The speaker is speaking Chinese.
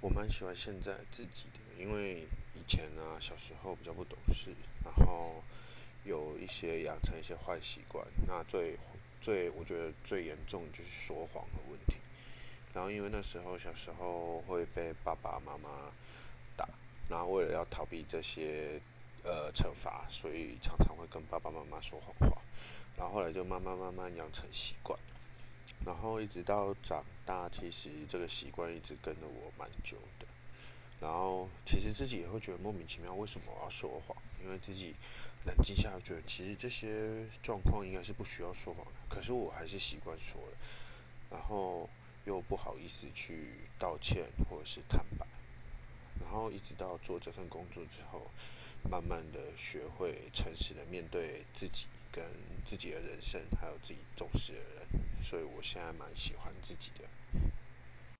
我蛮喜欢现在自己的，因为以前呢，小时候比较不懂事，然后有一些养成一些坏习惯。那最最我觉得最严重就是说谎的问题。然后因为那时候小时候会被爸爸妈妈打，然后为了要逃避这些呃惩罚，所以常常会跟爸爸妈妈说谎话。然后后来就慢慢慢慢养成习惯。然后一直到长大，其实这个习惯一直跟着我蛮久的。然后其实自己也会觉得莫名其妙，为什么我要说谎？因为自己冷静下来，觉得其实这些状况应该是不需要说谎的，可是我还是习惯说了，然后又不好意思去道歉或者是坦白。然后一直到做这份工作之后，慢慢的学会诚实的面对自己。跟自己的人生，还有自己重视的人，所以我现在蛮喜欢自己的。